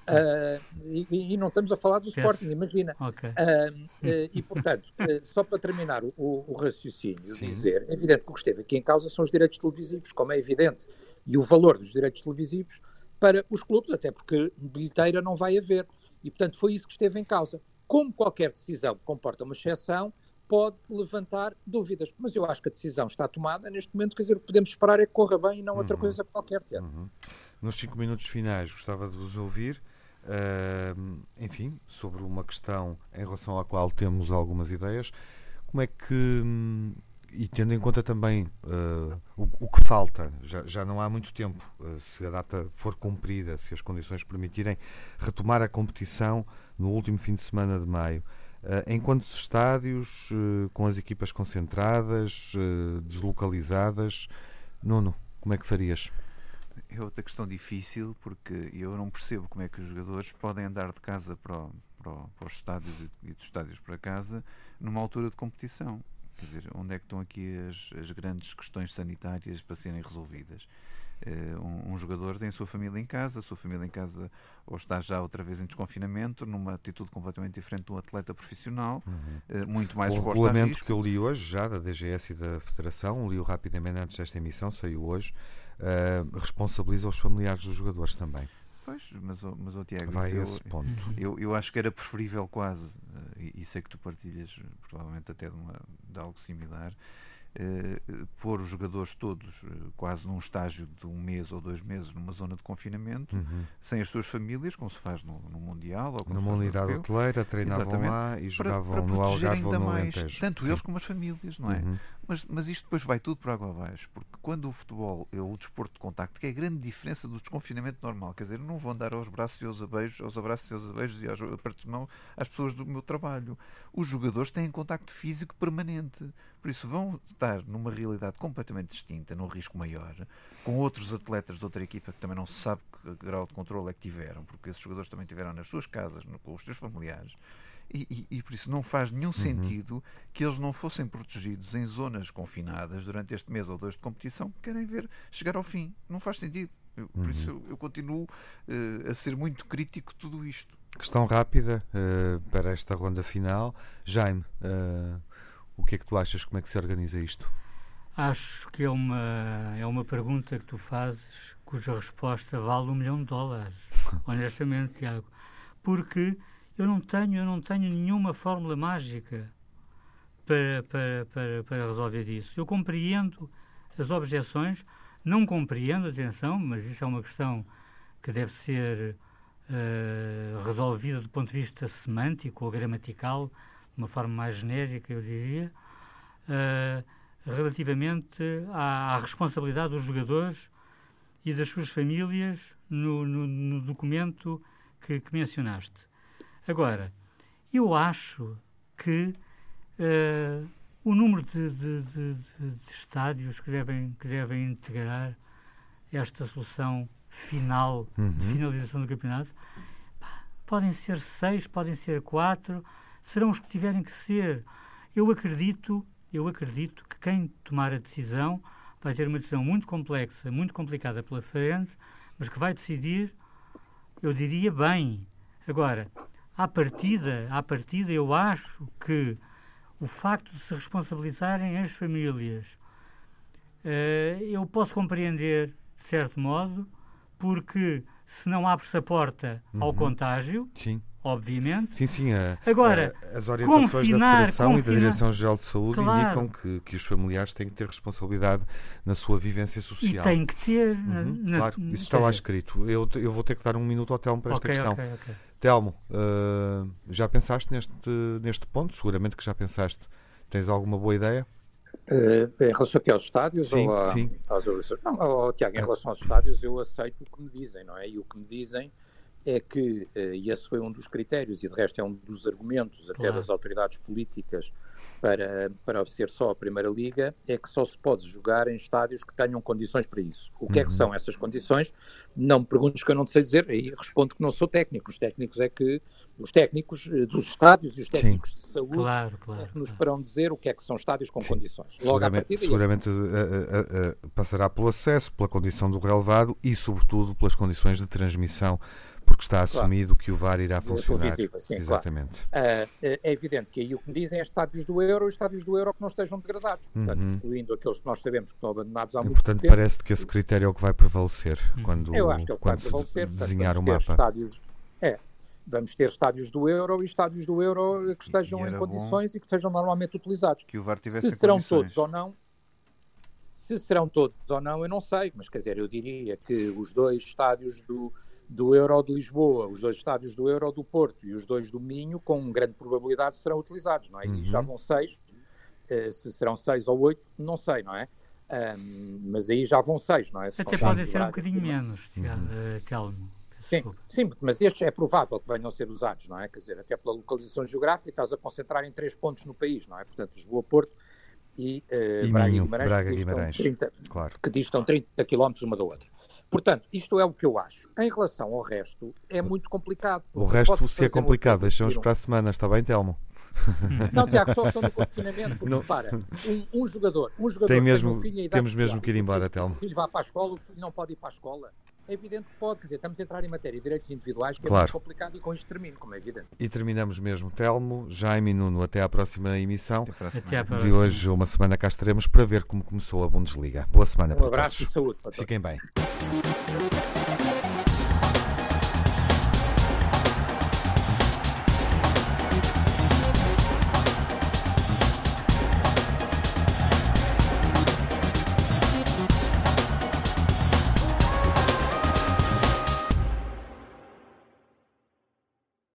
Ah, e, e não estamos a falar do. Sporting, imagina. Ok. Ah, eh, e, portanto, só para terminar o, o raciocínio, Sim. dizer, é evidente que o que esteve aqui em causa são os direitos televisivos, como é evidente, e o valor dos direitos televisivos para os clubes, até porque bilheteira não vai haver. E, portanto, foi isso que esteve em causa. Como qualquer decisão que comporta uma exceção, pode levantar dúvidas. Mas eu acho que a decisão está tomada neste momento, quer dizer, o que podemos esperar é que corra bem e não outra Uhum. coisa qualquer. Uhum. Nos cinco minutos finais, gostava de vos ouvir, ahm, enfim, sobre uma questão em relação à qual temos algumas ideias. Como é que, hum, e tendo em conta também uh, o, o, que falta, já, já, não há muito tempo, uh, se a data for cumprida, se as condições permitirem, retomar a competição no último fim de semana de maio. Uh, em quantos estádios, com as equipas concentradas, deslocalizadas? Nuno, como é que farias? É outra questão difícil porque eu não percebo como é que os jogadores podem andar de casa para, o, para, o, para os estádios e dos estádios para casa numa altura de competição. Quer dizer, onde é que estão aqui as, as grandes questões sanitárias para serem resolvidas? Uh, um, um, jogador tem a sua família em casa, a sua família em casa ou está já outra vez em desconfinamento, numa atitude completamente diferente de um atleta profissional, uhum. uh, muito mais O regulamento que eu li hoje, já da DGS e da Federação, li-o rapidamente antes desta emissão, saiu hoje, uh, responsabiliza os familiares dos jogadores também. Pois, mas, mas oh, Tiago, vai a esse ponto. Eu, eu acho que era preferível quase, e, e sei que tu partilhas provavelmente até de, uma, de algo similar, eh, pôr os jogadores todos eh, quase num estágio de um mês ou dois meses numa zona de confinamento, uhum. sem as suas famílias, como se faz no, no Mundial. Ou numa unidade hoteleira, treinavam Exatamente. lá e jogavam para, para no Algarve ou no Alentejo. Tanto Sim. eles como as famílias, não é? Uhum. Mas, mas isto depois vai tudo para água abaixo, porque quando o futebol é o desporto de contacto, que é a grande diferença do desconfinamento normal, quer dizer, não vou andar aos braços e aos abeijos, aos abraços e aos abeijos e aos apertos de mão às pessoas do meu trabalho. Os jogadores têm contacto físico permanente, por isso vão estar numa realidade completamente distinta, num risco maior, com outros atletas de outra equipa que também não se sabe que grau de controle é que tiveram, porque esses jogadores também tiveram nas suas casas, com os seus familiares. E, e, e, por isso não faz nenhum uhum. sentido que eles não fossem protegidos em zonas confinadas durante este mês ou dois de competição que querem ver chegar ao fim. Não faz sentido. Eu, por uhum. isso eu, eu continuo uh, a ser muito crítico de tudo isto. Questão rápida uh, para esta ronda final. Jaime, uh, o que é que tu achas? Como é que se organiza isto? Acho que é uma, é uma pergunta que tu fazes cuja resposta vale um milhão de dólares. honestamente, Tiago. Porque eu não tenho, eu não tenho nenhuma fórmula mágica para, para, para, para resolver isso. Eu compreendo as objeções, não compreendo, atenção, mas isso é uma questão que deve ser uh, resolvida do ponto de vista semântico ou gramatical, de uma forma mais genérica, eu diria, uh, relativamente à, à, responsabilidade dos jogadores e das suas famílias no, no, no documento que, que mencionaste. Agora, eu acho que uh, o número de, de, de, de, estádios que devem, que devem integrar esta solução final uhum. de finalização do campeonato pá, podem ser seis, podem ser quatro, serão os que tiverem que ser. Eu acredito, eu acredito que quem tomar a decisão vai ter uma decisão muito complexa, muito complicada pela frente, mas que vai decidir, eu diria, bem. Agora, à partida, à partida, eu acho que o facto de se responsabilizarem as famílias, uh, eu posso compreender, de certo modo, porque se não abre-se a porta uhum. ao contágio, Sim. obviamente. Sim, sim. A, Agora, a, as orientações confinar, da Federação confinar, e da Direção-Geral de Saúde claro. indicam que, que os familiares têm que ter responsabilidade na sua vivência social. E têm que ter. Uhum, na, claro, isso está lá escrito. Eu, eu vou ter que dar um minuto ao Telmo para okay, esta questão. Okay, okay. Telmo, uh, já pensaste neste, neste ponto? Seguramente que já pensaste. Tens alguma boa ideia? Uh, em relação aqui aos estádios sim, ou a, sim. às Não, oh, Tiago, em relação aos estádios, eu aceito o que me dizem, não é? E o que me dizem é que, uh, e esse foi um dos critérios, e de resto é um dos argumentos até claro. das autoridades políticas para, para ser só a Primeira Liga é que só se pode jogar em estádios que tenham condições para isso. O que uhum. é que uhum. são essas condições? Não me perguntes que eu não sei dizer, aí respondo que não sou técnico. Os técnicos é que os técnicos eh, dos estádios e os técnicos Sim. de saúde claro, claro, é que nos farão dizer o que é que são estádios com Sim. condições. Logo seguramente, partida, seguramente uh, uh, uh, passará pelo acesso, pela condição do relevado e, sobretudo, pelas condições de transmissão porque está assumido claro. que o VAR irá funcionar. sim, Exatamente. Claro. Uh, é evidente que aí o que me dizem é estádios do euro e estádios do euro que não estejam degradados, portanto, uhum. excluindo aqueles que nós sabemos que estão abandonados há e, muito portanto, tempo. parece que esse critério é o que vai prevalecer uhum. quando, Eu acho que é o quando vai prevalecer, desenhar o mapa. Estádios, é, vamos ter estádios do euro e estádios do euro que estejam em condições e que sejam normalmente utilizados. Que o VAR tivesse Se serão condições. todos ou não, se serão todos ou não, eu não sei, mas quer dizer, eu diria que os dois estádios do, do Euro de Lisboa, os dois estádios do Euro do Porto e os dois do Minho, com grande probabilidade serão utilizados, não é? Uhum. E já vão seis. uh, se serão seis ou oito, não sei, não é? Um, mas aí já vão seis, não é? Se Até podem ser um bocadinho menos, uhum. Telmo. Sim, sim, mas estes é provável que venham a ser usados, não é? Quer dizer, até pela localização geográfica, estás a concentrar em três pontos no país, não é? Portanto, Lisboa-Porto e, uh, e Braga, Minho, Guimarães, Braga, Guimarães, 30, claro. que distam 30 km uma da outra. Portanto, isto é o que eu acho. Em relação ao resto, é muito complicado. O resto, se é complicado, deixamos para a semana, está bem, Telmo? Não, Tiago, só questão do confinamento, porque não. repara, um, um, jogador, um jogador tem mesmo, tem um filho temos mesmo que ir embora, Telmo. O filho vai para a escola, o filho não pode ir para a escola. É evidente que pode, quer dizer, estamos a entrar em matéria de direitos individuais, que claro. é muito complicado e com isto termino, como é evidente. E terminamos mesmo. Telmo, Jaime e Nuno, até à próxima emissão. Até, até à próxima. De hoje, uma semana cá estaremos para ver como começou a Bundesliga. Boa semana um para abraço todos. e saúde para todos. Fiquem bem.